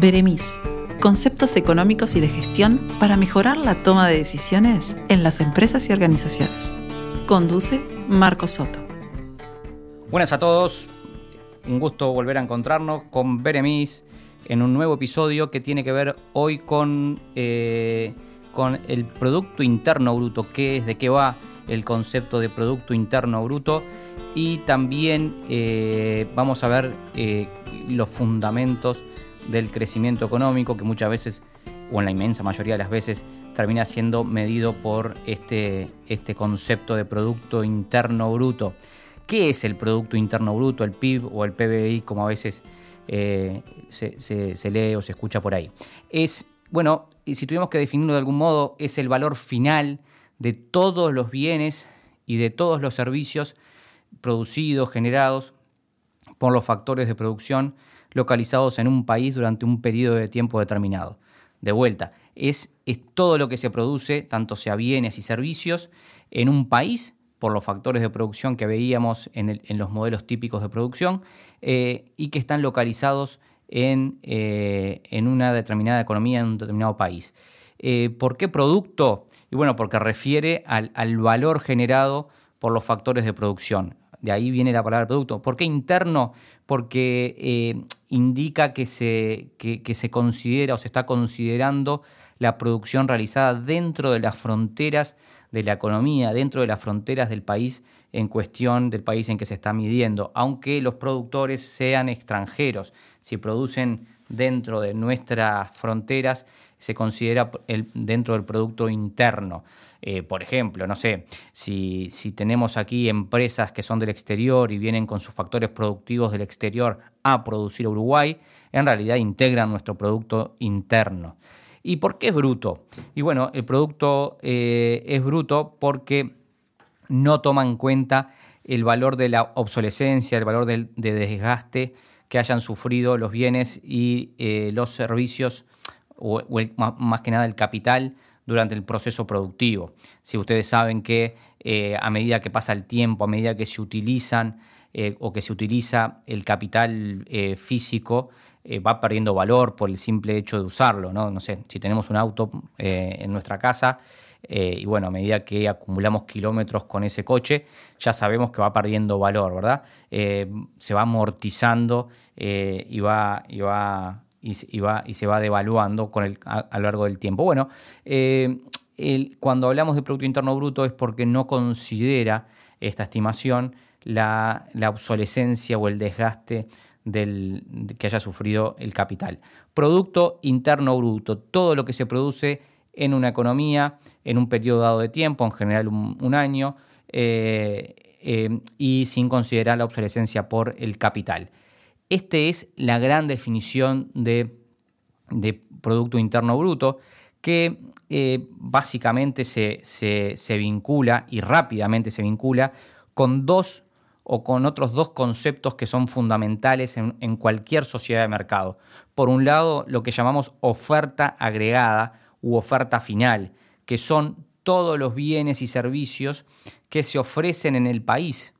Beremis, conceptos económicos y de gestión para mejorar la toma de decisiones en las empresas y organizaciones. Conduce Marco Soto. Buenas a todos, un gusto volver a encontrarnos con Beremis en un nuevo episodio que tiene que ver hoy con, eh, con el Producto Interno Bruto, qué es, de qué va el concepto de Producto Interno Bruto y también eh, vamos a ver eh, los fundamentos del crecimiento económico que muchas veces, o en la inmensa mayoría de las veces, termina siendo medido por este, este concepto de Producto Interno Bruto. ¿Qué es el Producto Interno Bruto, el PIB o el PBI, como a veces eh, se, lee o se escucha por ahí? Es, bueno, y si tuviéramos que definirlo de algún modo, es el valor final de todos los bienes y de todos los servicios producidos, generados por los factores de producción localizados en un país durante un periodo de tiempo determinado. De vuelta, es, es todo lo que se produce, tanto sea bienes y servicios, en un país por los factores de producción que veíamos en, los modelos típicos de producción eh, y que están localizados en, eh, en, una determinada economía en un determinado país. Eh, ¿Por qué producto? Y bueno, porque refiere al, al, valor generado por los factores de producción. De ahí viene la palabra producto. ¿Por qué interno? Porque eh, indica que se, que, se considera o se está considerando la producción realizada dentro de las fronteras de la economía, dentro de las fronteras del país en cuestión, del país en que se está midiendo, aunque los productores sean extranjeros. Si producen dentro de nuestras fronteras, se considera el, dentro del Producto Interno. Eh, por ejemplo, no sé, si, si tenemos aquí empresas que son del exterior y vienen con sus factores productivos del exterior a producir a Uruguay, en realidad integran nuestro Producto Interno. ¿Y por qué es bruto? Y bueno, el producto eh, es bruto porque no toma en cuenta el valor de la obsolescencia, el valor de desgaste que hayan sufrido los bienes y eh, los servicios o, más que nada el capital durante el proceso productivo. Si ustedes saben que eh, a medida que pasa el tiempo, a medida que se utilizan eh, o que se utiliza el capital eh, físico, va perdiendo valor por el simple hecho de usarlo. No, no sé, si tenemos un auto en nuestra casa, y bueno, a medida que acumulamos kilómetros con ese coche, ya sabemos que va perdiendo valor, ¿verdad? se va amortizando y va, y va y, va, y se va devaluando con el, a, lo largo del tiempo. Bueno, eh, cuando hablamos de Producto Interno Bruto es porque no considera esta estimación la, obsolescencia o el desgaste del, que haya sufrido el capital. Producto Interno Bruto, todo lo que se produce en una economía en un periodo dado de tiempo, en general un, año, eh, eh, y sin considerar la obsolescencia por el capital. Esta es la gran definición de, Producto Interno Bruto que eh, básicamente se, vincula y rápidamente se vincula con dos o con otros dos conceptos que son fundamentales en, en, cualquier sociedad de mercado. Por un lado, lo que llamamos oferta agregada u oferta final, que son todos los bienes y servicios que se ofrecen en el país.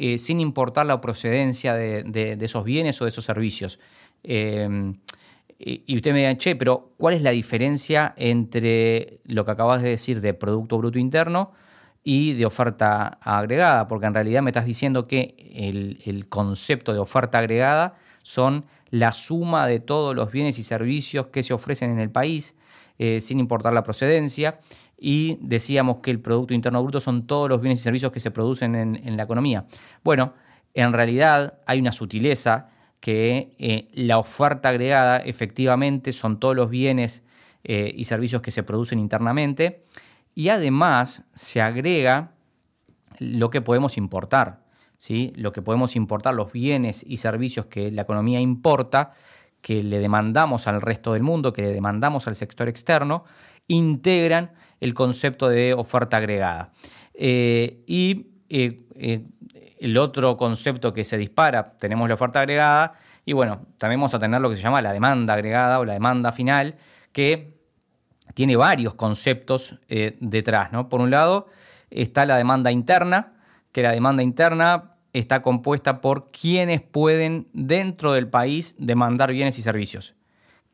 Eh, sin importar la procedencia de, esos bienes o de esos servicios. Eh, y usted me dice, che, pero ¿cuál es la diferencia entre lo que acabas de decir de Producto Bruto Interno y de oferta agregada? Porque en realidad me estás diciendo que el, concepto de oferta agregada son la suma de todos los bienes y servicios que se ofrecen en el país, eh, sin importar la procedencia y decíamos que el Producto Interno Bruto son todos los bienes y servicios que se producen en, la economía. Bueno, en realidad hay una sutileza que eh, la oferta agregada efectivamente son todos los bienes eh, y servicios que se producen internamente y además se agrega lo que podemos importar, ¿sí? lo que podemos importar, los bienes y servicios que la economía importa, que le demandamos al resto del mundo, que le demandamos al sector externo, integran el concepto de oferta agregada. Eh, y eh, eh, el otro concepto que se dispara, tenemos la oferta agregada, y bueno, también vamos a tener lo que se llama la demanda agregada o la demanda final, que tiene varios conceptos detrás. ¿no? Por un lado está la demanda interna, que la demanda interna está compuesta por quienes pueden dentro del país demandar bienes y servicios.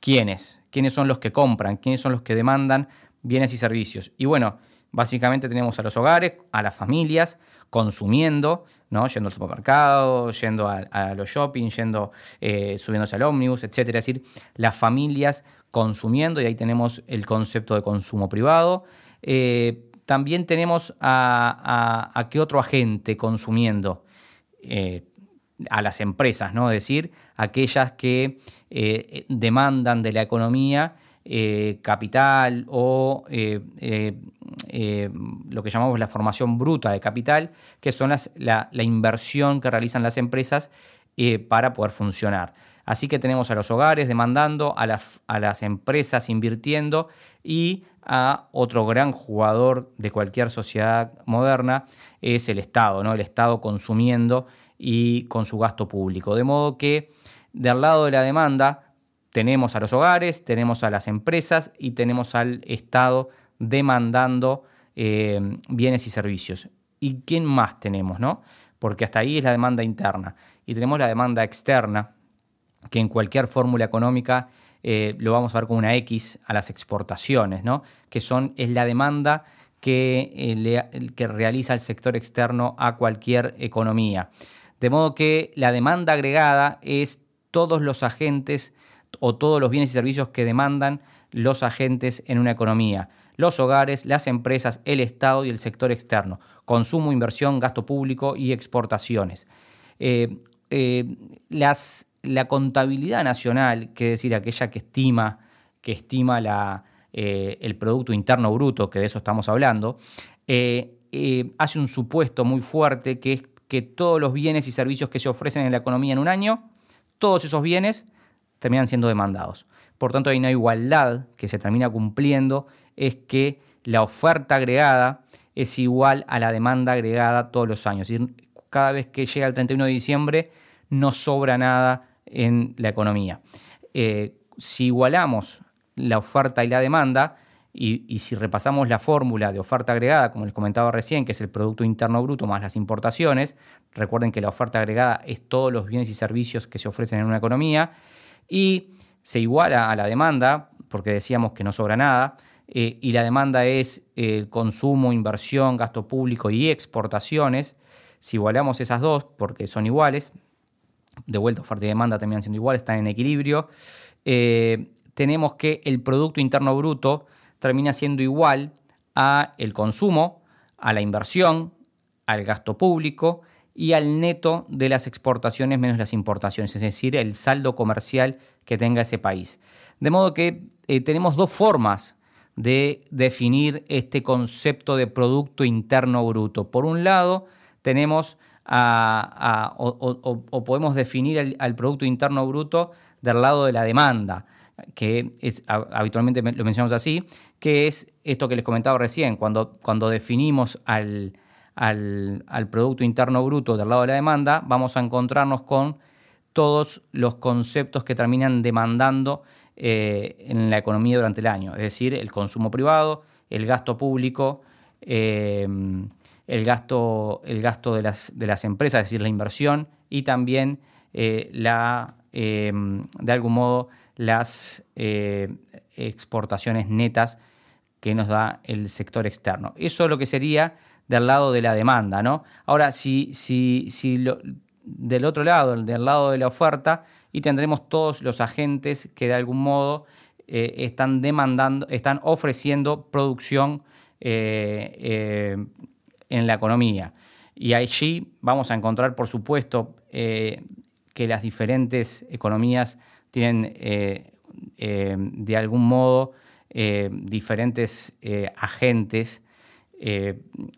¿Quiénes? ¿Quiénes son los que compran? ¿Quiénes son los que demandan bienes y servicios? Y bueno, básicamente tenemos a los hogares, a las familias, consumiendo, ¿no? yendo al supermercado, yendo a, los shopping, yendo, eh, subiéndose al ómnibus, etcétera. Es decir, las familias consumiendo, y ahí tenemos el concepto de consumo privado. Eh, también tenemos a, qué otro agente consumiendo. Eh, a las empresas, ¿no? Es decir, aquellas que eh, demandan de la economía eh, capital o lo que llamamos la formación bruta de capital, que son la, inversión que realizan las empresas para poder funcionar. Así que tenemos a los hogares demandando, a las, a las empresas invirtiendo y a otro gran jugador de cualquier sociedad moderna es el Estado, ¿no? El Estado consumiendo y con su gasto público. De modo que del lado de la demanda tenemos a los hogares, tenemos a las empresas y tenemos al Estado demandando eh, bienes y servicios. ¿Y quién más tenemos? ¿no? Porque hasta ahí es la demanda interna. Y tenemos la demanda externa, que en cualquier fórmula económica eh, lo vamos a ver como una X a las exportaciones, ¿no? que son, es la demanda que, eh, que realiza el sector externo a cualquier economía. De modo que la demanda agregada es todos los agentes o todos los bienes y servicios que demandan los agentes en una economía. Los hogares, las empresas, el Estado y el sector externo. Consumo, inversión, gasto público y exportaciones. Eh, las la contabilidad nacional, que es decir, aquella que estima, que estima eh, el Producto Interno Bruto, que de eso estamos hablando, eh, eh, hace un supuesto muy fuerte que es que todos los bienes y servicios que se ofrecen en la economía en un año, todos esos bienes terminan siendo demandados. Por tanto, hay una igualdad que se termina cumpliendo, es que la oferta agregada es igual a la demanda agregada todos los años. cada vez que llega el 31 de diciembre, no sobra nada en la economía. Eh, si igualamos la oferta y la demanda, y, si repasamos la fórmula de oferta agregada, como les comentaba recién, que es el Producto Interno Bruto más las importaciones, recuerden que la oferta agregada es todos los bienes y servicios que se ofrecen en una economía, y se iguala a la demanda, porque decíamos que no sobra nada, eh, y la demanda es el consumo, inversión, gasto público y exportaciones, si igualamos esas dos, porque son iguales, de vuelta oferta y demanda terminan siendo iguales, están en equilibrio, eh, tenemos que el Producto Interno Bruto termina siendo igual a el consumo, a la inversión, al gasto público y al neto de las exportaciones menos las importaciones, es decir, el saldo comercial que tenga ese país. De modo que eh, tenemos dos formas de definir este concepto de Producto Interno Bruto. Por un lado, tenemos o, podemos definir al Producto Interno Bruto del lado de la demanda, que habitualmente lo mencionamos así, que es esto que les comentaba recién, cuando, cuando definimos al, al, Producto Interno Bruto del lado de la demanda, vamos a encontrarnos con todos los conceptos que terminan demandando eh, en la economía durante el año, es decir, el consumo privado, el gasto público, eh, el gasto, el gasto de, las, de las empresas, es decir, la inversión y también eh, la, de algún modo las exportaciones netas que nos da el sector externo. Eso es lo que sería del lado de la demanda. ¿no? Ahora, si, si, si del otro lado, del lado de la oferta, y tendremos todos los agentes que de algún modo eh, están demandando, están ofreciendo producción en la economía. Y allí vamos a encontrar, por supuesto, eh, que las diferentes economías tienen eh, eh, de algún modo diferentes agentes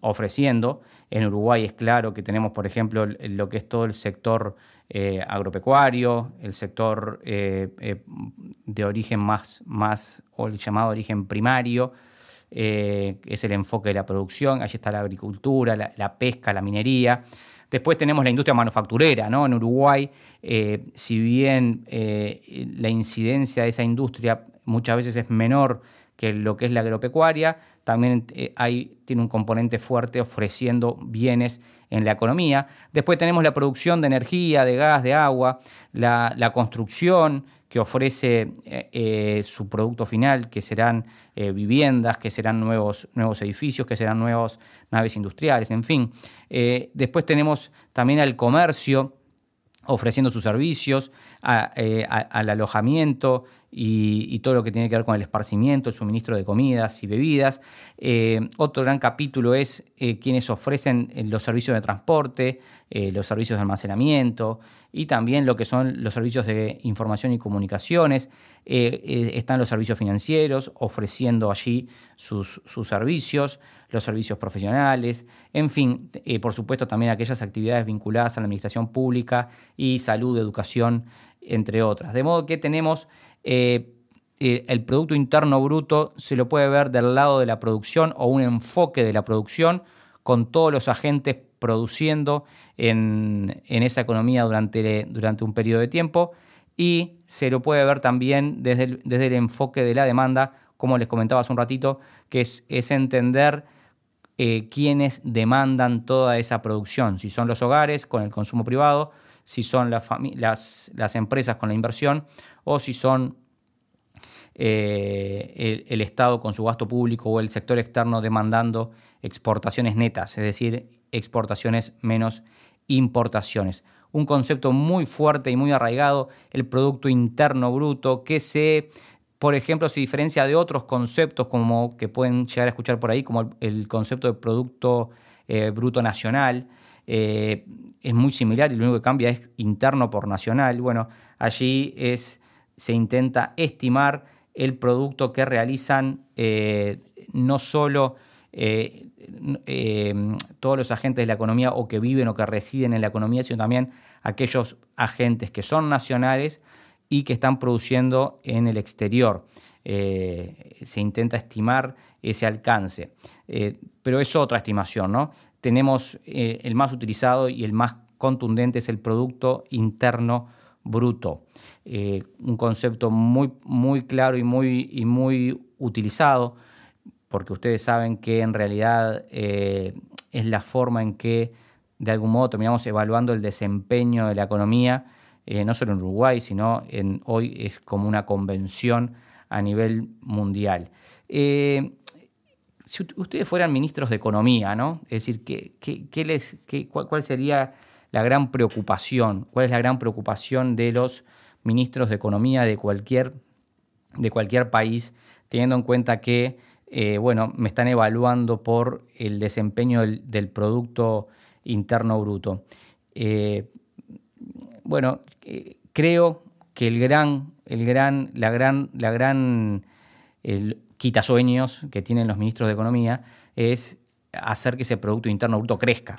ofreciendo. En Uruguay es claro que tenemos, por ejemplo, lo que es todo el sector agropecuario, el sector de origen más, más, llamado origen primario, eh, es el enfoque de la producción, allí está la agricultura, la, pesca, la minería. Después tenemos la industria manufacturera, ¿no? En Uruguay, eh, si bien eh, la incidencia de esa industria muchas veces es menor que lo que es la agropecuaria, también eh, tiene un componente fuerte ofreciendo bienes en la economía. Después tenemos la producción de energía, de gas, de agua, la, construcción que ofrece eh, eh, su producto final, que serán viviendas, que serán nuevos, nuevos edificios, que serán nuevas naves industriales, en fin. después tenemos también al comercio ofreciendo sus servicios, al alojamiento, y, todo lo que tiene que ver con el esparcimiento, el suministro de comidas y bebidas. Eh, otro gran capítulo es eh, quienes ofrecen eh, los servicios de transporte, los servicios de almacenamiento y también lo que son los servicios de información y comunicaciones. están los servicios financieros ofreciendo allí sus, sus servicios, los servicios profesionales, en fin, por supuesto también aquellas actividades vinculadas a la administración pública y salud, educación, entre otras. De modo que tenemos eh, eh, el Producto Interno Bruto, se lo puede ver del lado de la producción o un enfoque de la producción con todos los agentes produciendo en, esa economía durante, un periodo de tiempo y se lo puede ver también desde el, enfoque de la demanda, como les comentaba hace un ratito, que es, es entender eh, quiénes demandan toda esa producción, si son los hogares con el consumo privado, si son las, empresas con la inversión o si son eh, el, Estado con su gasto público o el sector externo demandando exportaciones netas, es decir, exportaciones menos importaciones. Un concepto muy fuerte y muy arraigado, el Producto Interno Bruto, que se, por ejemplo, se diferencia de otros conceptos como que pueden llegar a escuchar por ahí, como el, concepto de Producto eh, Bruto Nacional, es muy similar y lo único que cambia es interno por nacional. Bueno, allí es se intenta estimar el producto que realizan eh, no solo eh, eh, todos los agentes de la economía o que viven o que residen en la economía, sino también aquellos agentes que son nacionales y que están produciendo en el exterior. se intenta estimar ese alcance, pero es otra estimación, ¿no? Tenemos el más utilizado y el más contundente es el Producto Interno Bruto. Eh, un concepto muy, muy claro y muy, y muy utilizado, porque ustedes saben que en realidad eh, es la forma en que de algún modo terminamos evaluando el desempeño de la economía, eh, no solo en Uruguay, sino hoy es como una convención a nivel mundial. Si ustedes fueran ministros de Economía, ¿no? Es decir, ¿qué, les, cuál sería la gran preocupación? ¿Cuál es la gran preocupación de los ministros de Economía de cualquier, de cualquier país, teniendo en cuenta que, eh, bueno, me están evaluando por el desempeño del, Producto Interno Bruto. Eh, bueno, eh, creo que el gran, el gran, la gran, la gran el quitasueños que tienen los ministros de Economía es hacer que ese Producto Interno Bruto crezca.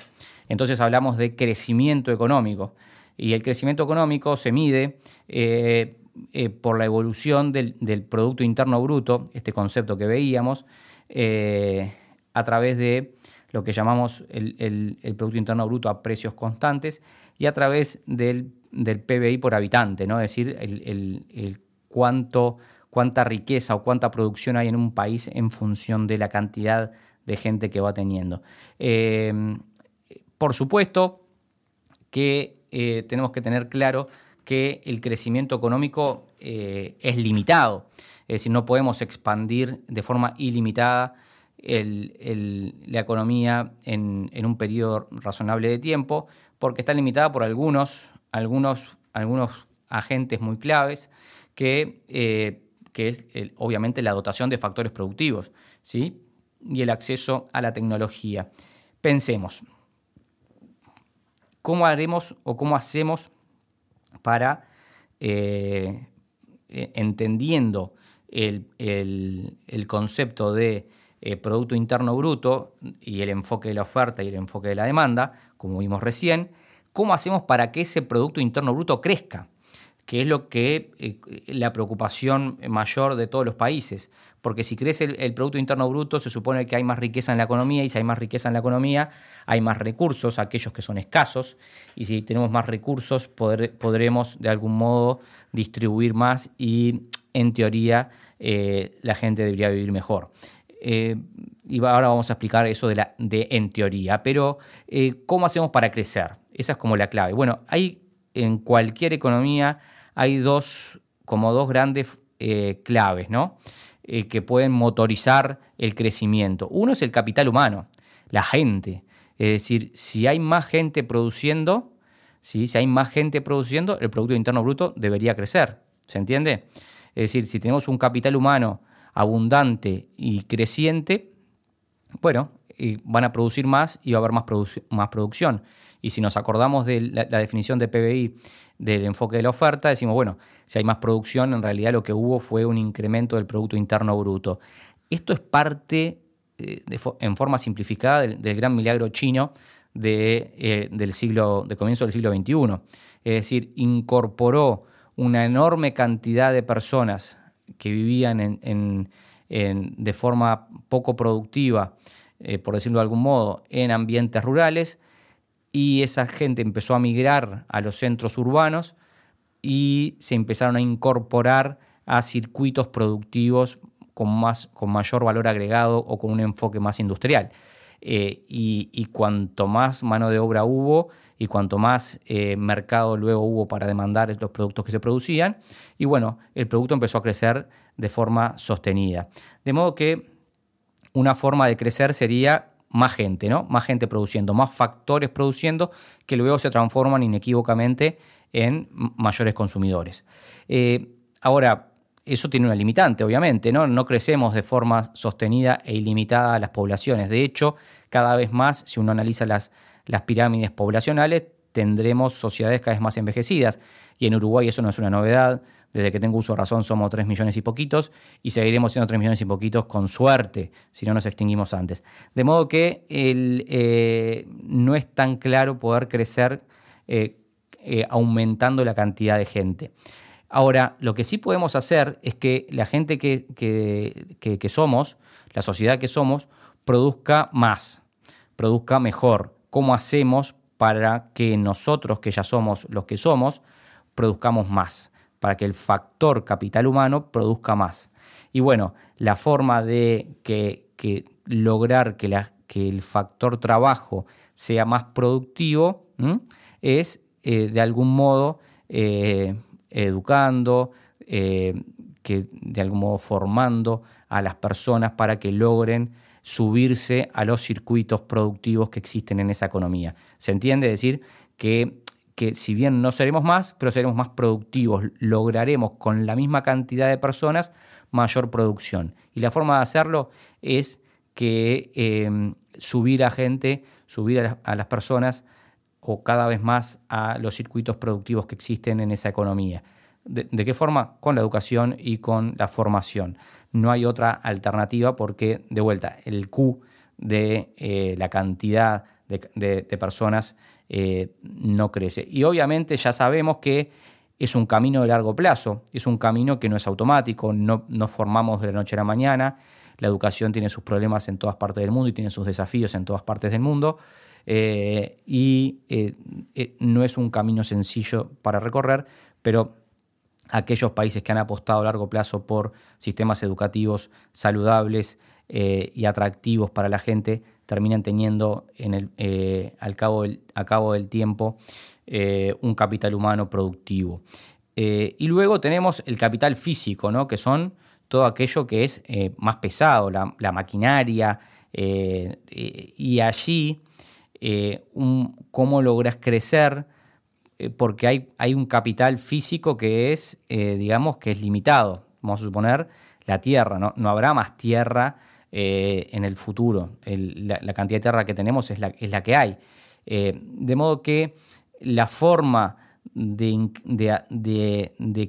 Entonces hablamos de crecimiento económico. Y el crecimiento económico se mide eh, eh, por la evolución del, Producto Interno Bruto, este concepto que veíamos, eh, a través de lo que llamamos el, Producto Interno Bruto a precios constantes y a través del, PBI por habitante, ¿no? es decir, el, cuánto, cuánta riqueza o cuánta producción hay en un país en función de la cantidad de gente que va teniendo. por supuesto que eh, tenemos que tener claro que el crecimiento económico eh, es limitado. Es decir, no podemos expandir de forma ilimitada la economía en, un periodo razonable de tiempo, porque está limitada por algunos, algunos, algunos agentes muy claves, que, eh, que es obviamente la dotación de factores productivos ¿sí? y el acceso a la tecnología. Pensemos, ¿Cómo haremos o cómo hacemos para, eh, e, entendiendo el, concepto de eh, Producto Interno Bruto y el enfoque de la oferta y el enfoque de la demanda, como vimos recién, cómo hacemos para que ese Producto Interno Bruto crezca? Que es lo que eh, la preocupación mayor de todos los países. Porque si crece el, Producto Interno Bruto, se supone que hay más riqueza en la economía, y si hay más riqueza en la economía, hay más recursos, aquellos que son escasos, y si tenemos más recursos, podremos de algún modo distribuir más y en teoría eh, la gente debería vivir mejor. Eh, y ahora vamos a explicar eso de, de en teoría, pero ¿cómo hacemos para crecer? Esa es como la clave. Bueno, hay en cualquier economía hay dos, como dos grandes claves, ¿no? que pueden motorizar el crecimiento. Uno es el capital humano, la gente. Es decir, si hay más gente produciendo, si hay más gente produciendo, el Producto Interno Bruto debería crecer. ¿Se entiende? Es decir, si tenemos un capital humano abundante y creciente, bueno, van a producir más y va a haber más, más producción. Y si nos acordamos de la, definición de PBI del enfoque de la oferta, decimos, bueno, si hay más producción, en realidad lo que hubo fue un incremento del Producto Interno Bruto. Esto es parte eh, en forma simplificada del, gran milagro chino de, eh, del siglo, de comienzo del siglo XXI. Es decir, incorporó una enorme cantidad de personas que vivían en, de forma poco productiva, eh, por decirlo de algún modo, en ambientes rurales, y esa gente empezó a migrar a los centros urbanos y se empezaron a incorporar a circuitos productivos con, más, con mayor valor agregado o con un enfoque más industrial. Eh, y, cuanto más mano de obra hubo y cuanto más eh, mercado luego hubo para demandar los productos que se producían, y bueno, el producto empezó a crecer de forma sostenida. De modo que una forma de crecer sería más gente, ¿no? Más gente produciendo, más factores produciendo que luego se transforman inequívocamente en mayores consumidores. Eh, ahora, eso tiene una limitante, obviamente, ¿no? No crecemos de forma sostenida e ilimitada a las poblaciones. De hecho, cada vez más, si uno analiza las, las pirámides poblacionales, tendremos sociedades cada vez más envejecidas. Y en Uruguay eso no es una novedad. Desde que tengo uso de razón somos 3 millones y poquitos y seguiremos siendo 3 millones y poquitos con suerte, si no nos extinguimos antes. De modo que eh, no es tan claro poder crecer eh, eh, aumentando la cantidad de gente. Ahora, lo que sí podemos hacer es que la gente que, que, somos, la sociedad que somos, produzca más, produzca mejor. ¿Cómo hacemos para que nosotros, que ya somos los que somos, produzcamos más? Para que el factor capital humano produzca más. Y bueno, la forma de que, lograr que, el factor trabajo sea más productivo es eh, de algún modo eh, educando, eh, que de algún modo formando a las personas para que logren subirse a los circuitos productivos que existen en esa economía. ¿Se entiende? Es decir, que, que si bien no seremos más, pero seremos más productivos, lograremos con la misma cantidad de personas mayor producción. Y la forma de hacerlo es que eh, subir a gente, subir a las personas o cada vez más a los circuitos productivos que existen en esa economía. ¿De, qué forma? Con la educación y con la formación. No hay otra alternativa porque, de vuelta, el Q de eh, la cantidad de, personas eh, no crece. Y obviamente ya sabemos que es un camino de largo plazo, es un camino que no es automático, no nos formamos de la noche a la mañana, la educación tiene sus problemas en todas partes del mundo y tiene sus desafíos en todas partes del mundo. Eh, y eh, no es un camino sencillo para recorrer, pero aquellos países que han apostado a largo plazo por sistemas educativos saludables y atractivos para la gente terminan teniendo en el, al cabo del, a cabo del tiempo un capital humano productivo. y luego tenemos el capital físico, ¿no? que son todo aquello que es más pesado, la, maquinaria, y allí eh, cómo logras crecer, eh, porque hay, un capital físico que es, eh, digamos, que es limitado. Vamos a suponer la tierra, no, no habrá más tierra en el futuro. la, cantidad de tierra que tenemos es la, que hay. de modo que la forma de,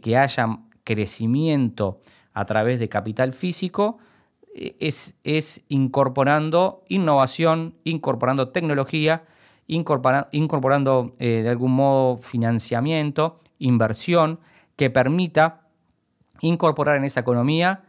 que haya crecimiento a través de capital físico es, incorporando innovación, incorporando tecnología, incorporando eh, de algún modo financiamiento, inversión, que permita incorporar en esa economía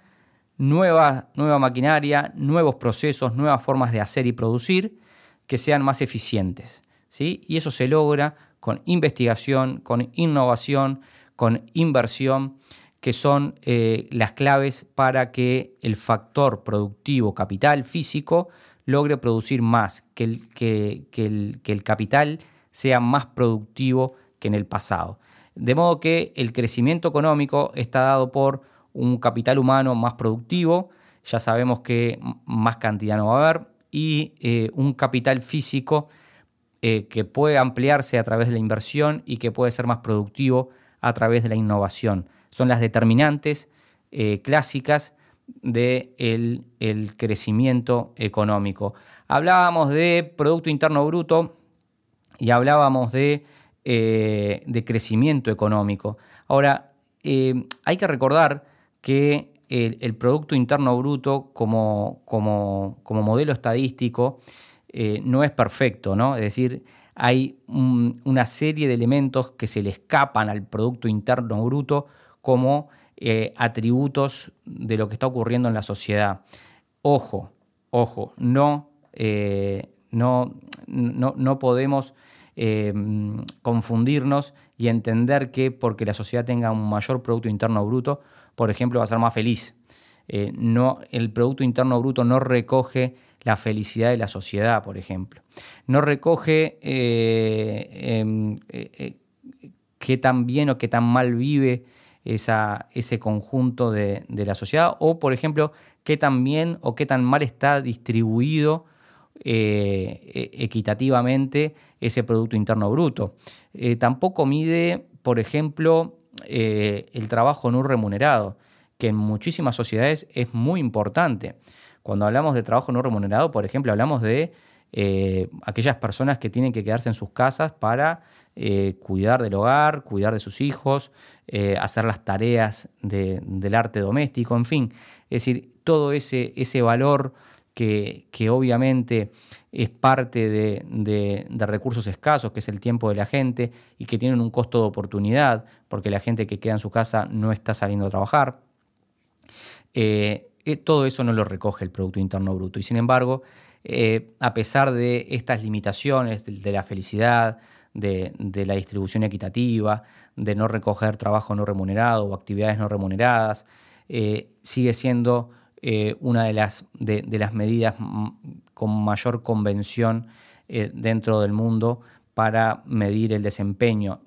nueva, nueva maquinaria, nuevos procesos, nuevas formas de hacer y producir que sean más eficientes. ¿sí? Y eso se logra con investigación, con innovación, con inversión que son eh, las claves para que el factor productivo capital físico logre producir más, que el, que, el, capital sea más productivo que en el pasado. De modo que el crecimiento económico está dado por un capital humano más productivo, ya sabemos que más cantidad no va a haber, y eh, un capital físico eh, que puede ampliarse a través de la inversión y que puede ser más productivo a través de la innovación. Son las determinantes eh, clásicas del de el crecimiento económico. Hablábamos de Producto Interno Bruto y hablábamos de, de crecimiento económico. Ahora, hay que recordar que el, Producto Interno Bruto como, como, modelo estadístico eh, no es perfecto, ¿no? Es decir, hay una serie de elementos que se le escapan al Producto Interno Bruto como eh, atributos de lo que está ocurriendo en la sociedad. Ojo, ojo, no, eh, no, no, podemos confundirnos y entender que porque la sociedad tenga un mayor Producto Interno Bruto, por ejemplo, va a ser más feliz. Eh, no, el Producto Interno Bruto no recoge la felicidad de la sociedad, por ejemplo. No recoge eh, em, eh, qué tan bien o qué tan mal vive esa, ese conjunto de, la sociedad o, por ejemplo, qué tan bien o qué tan mal está distribuido e, equitativamente ese Producto Interno Bruto. tampoco mide, por ejemplo, eh, el trabajo no remunerado, que en muchísimas sociedades es muy importante. Cuando hablamos de trabajo no remunerado, por ejemplo, hablamos de eh, aquellas personas que tienen que quedarse en sus casas para eh, cuidar del hogar, cuidar de sus hijos, hacer las tareas del arte doméstico, en fin. Es decir, todo ese, ese valor que, que obviamente es parte de, recursos escasos, que es el tiempo de la gente, y que tienen un costo de oportunidad, porque la gente que queda en su casa no está saliendo a trabajar. Eh, eh, todo eso no lo recoge el Producto Interno Bruto. Y sin embargo, eh, a pesar de estas limitaciones de, la felicidad, de, la distribución equitativa, de no recoger trabajo no remunerado o actividades no remuneradas, sigue siendo eh, una de las, de, las medidas con mayor convención eh, dentro del mundo para medir el desempeño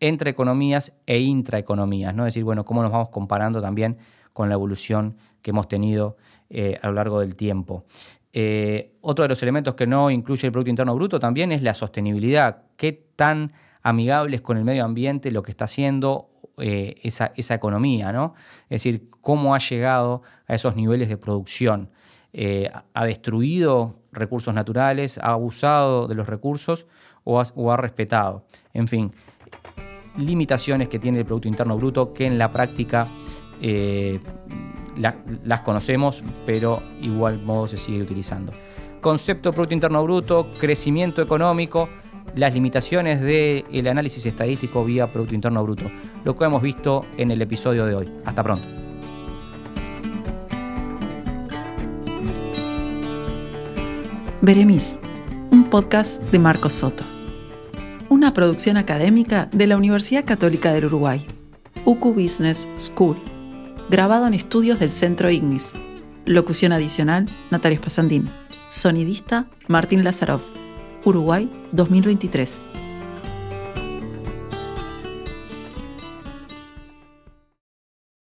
entre economías e intraeconomías, ¿no? Es decir, bueno, cómo nos vamos comparando también con la evolución que hemos tenido eh, a lo largo del tiempo. otro de los elementos que no incluye el Producto Interno Bruto también es la sostenibilidad. ¿Qué tan amigable es con el medio ambiente lo que está haciendo eh, esa, economía, ¿no? Es decir, cómo ha llegado a esos niveles de producción. Eh, ¿Ha destruido recursos naturales? ¿Ha abusado de los recursos o ha, respetado? En fin, limitaciones que tiene el Producto Interno Bruto que en la práctica eh, las conocemos, pero igual modo se sigue utilizando. Concepto Producto Interno Bruto, crecimiento económico, las limitaciones del análisis estadístico vía Producto Interno Bruto, lo que hemos visto en el episodio de hoy. Hasta pronto. Beremis, un podcast de Marcos Soto. Una producción académica de la Universidad Católica del Uruguay, UCU Business School, grabado en estudios del Centro Ignis. Locución adicional, Natalia Spasandín. Sonidista, Martín Lazarov. Uruguay 2023.